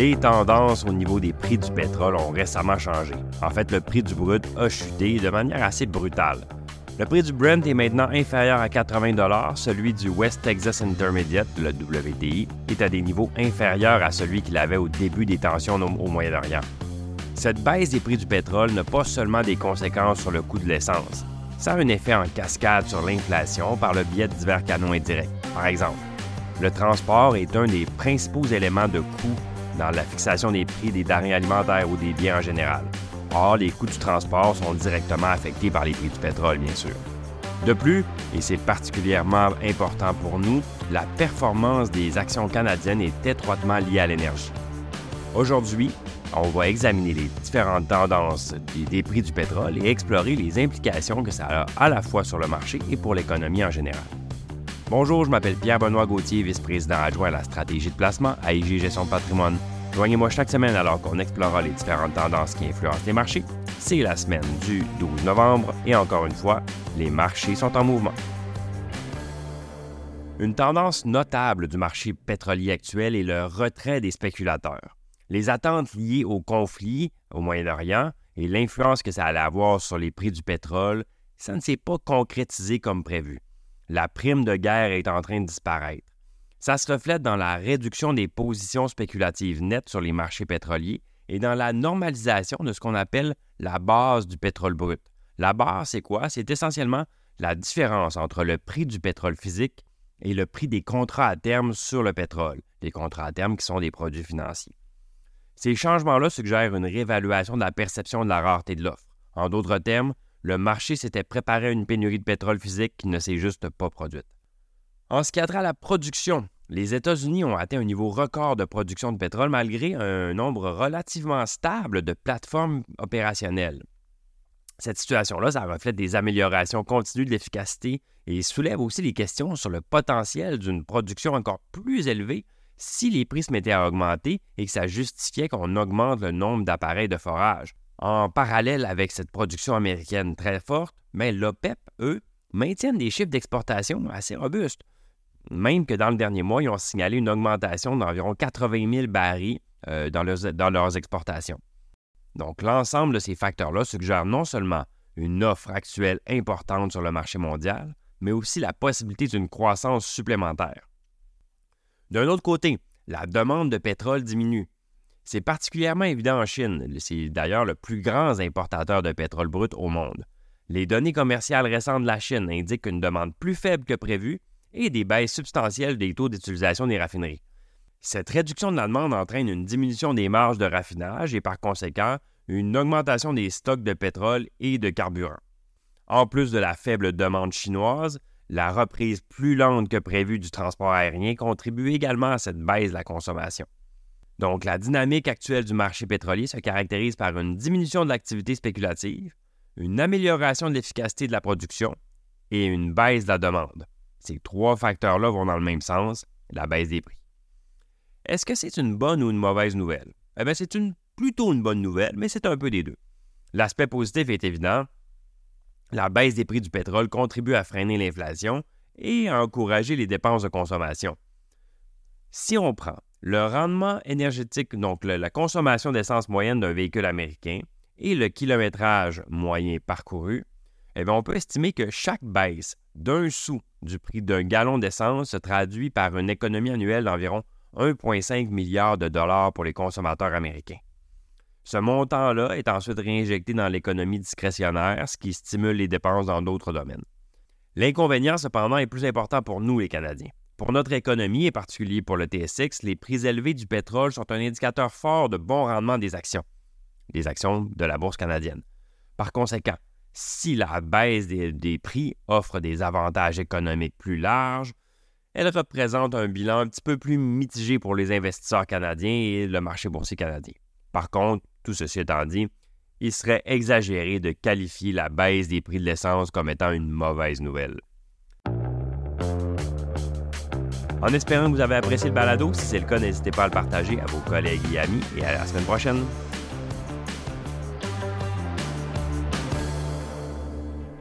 Les tendances au niveau des prix du pétrole ont récemment changé. En fait, le prix du brut a chuté de manière assez brutale. Le prix du Brent est maintenant inférieur à 80 celui du West Texas Intermediate, le WTI, est à des niveaux inférieurs à celui qu'il avait au début des tensions au Moyen-Orient. Cette baisse des prix du pétrole n'a pas seulement des conséquences sur le coût de l'essence, ça a un effet en cascade sur l'inflation par le biais de divers canaux indirects. Par exemple, le transport est un des principaux éléments de coût dans la fixation des prix des denrées alimentaires ou des biens en général. Or, les coûts du transport sont directement affectés par les prix du pétrole, bien sûr. De plus, et c'est particulièrement important pour nous, la performance des actions canadiennes est étroitement liée à l'énergie. Aujourd'hui, on va examiner les différentes tendances des, prix du pétrole et explorer les implications que ça a à la fois sur le marché et pour l'économie en général. Bonjour, je m'appelle Pierre-Benoît Gauthier, vice-président adjoint à la stratégie de placement à IG Gestion de patrimoine. Joignez-moi chaque semaine alors qu'on explorera les différentes tendances qui influencent les marchés. C'est la semaine du 12 novembre et encore une fois, les marchés sont en mouvement. Une tendance notable du marché pétrolier actuel est le retrait des spéculateurs les attentes liées au conflit au Moyen-Orient et l'influence que ça allait avoir sur les prix du pétrole, ça ne s'est pas concrétisé comme prévu. La prime de guerre est en train de disparaître. Ça se reflète dans la réduction des positions spéculatives nettes sur les marchés pétroliers et dans la normalisation de ce qu'on appelle la base du pétrole brut. La base, c'est quoi? C'est essentiellement la différence entre le prix du pétrole physique et le prix des contrats à terme sur le pétrole, les contrats à terme qui sont des produits financiers. Ces changements-là suggèrent une réévaluation de la perception de la rareté de l'offre. En d'autres termes, le marché s'était préparé à une pénurie de pétrole physique qui ne s'est juste pas produite. En ce qui a à la production, les États-Unis ont atteint un niveau record de production de pétrole malgré un nombre relativement stable de plateformes opérationnelles. Cette situation-là, ça reflète des améliorations continues de l'efficacité et soulève aussi les questions sur le potentiel d'une production encore plus élevée si les prix se mettaient à augmenter et que ça justifiait qu'on augmente le nombre d'appareils de forage. En parallèle avec cette production américaine très forte, mais l'OPEP, eux, maintiennent des chiffres d'exportation assez robustes. Même que dans le dernier mois, ils ont signalé une augmentation d'environ 80 000 barils euh, dans, dans leurs exportations. Donc l'ensemble de ces facteurs-là suggèrent non seulement une offre actuelle importante sur le marché mondial, mais aussi la possibilité d'une croissance supplémentaire. D'un autre côté, la demande de pétrole diminue. C'est particulièrement évident en Chine. C'est d'ailleurs le plus grand importateur de pétrole brut au monde. Les données commerciales récentes de la Chine indiquent une demande plus faible que prévue et des baisses substantielles des taux d'utilisation des raffineries. Cette réduction de la demande entraîne une diminution des marges de raffinage et par conséquent une augmentation des stocks de pétrole et de carburant. En plus de la faible demande chinoise, la reprise plus lente que prévue du transport aérien contribue également à cette baisse de la consommation. Donc, la dynamique actuelle du marché pétrolier se caractérise par une diminution de l'activité spéculative, une amélioration de l'efficacité de la production et une baisse de la demande. Ces trois facteurs-là vont dans le même sens, la baisse des prix. Est-ce que c'est une bonne ou une mauvaise nouvelle? Eh bien, c'est plutôt une bonne nouvelle, mais c'est un peu des deux. L'aspect positif est évident, la baisse des prix du pétrole contribue à freiner l'inflation et à encourager les dépenses de consommation. Si on prend le rendement énergétique, donc la consommation d'essence moyenne d'un véhicule américain, et le kilométrage moyen parcouru, eh on peut estimer que chaque baisse d'un sou du prix d'un gallon d'essence se traduit par une économie annuelle d'environ 1,5 milliard de dollars pour les consommateurs américains. Ce montant-là est ensuite réinjecté dans l'économie discrétionnaire, ce qui stimule les dépenses dans d'autres domaines. L'inconvénient, cependant, est plus important pour nous, les Canadiens. Pour notre économie, et particulier pour le TSX, les prix élevés du pétrole sont un indicateur fort de bon rendement des actions, des actions de la Bourse canadienne. Par conséquent, si la baisse des, prix offre des avantages économiques plus larges, elle représente un bilan un petit peu plus mitigé pour les investisseurs canadiens et le marché boursier canadien. Par contre, tout ceci étant dit, il serait exagéré de qualifier la baisse des prix de l'essence comme étant une mauvaise nouvelle. En espérant que vous avez apprécié le balado, si c'est le cas, n'hésitez pas à le partager à vos collègues et amis et à la semaine prochaine.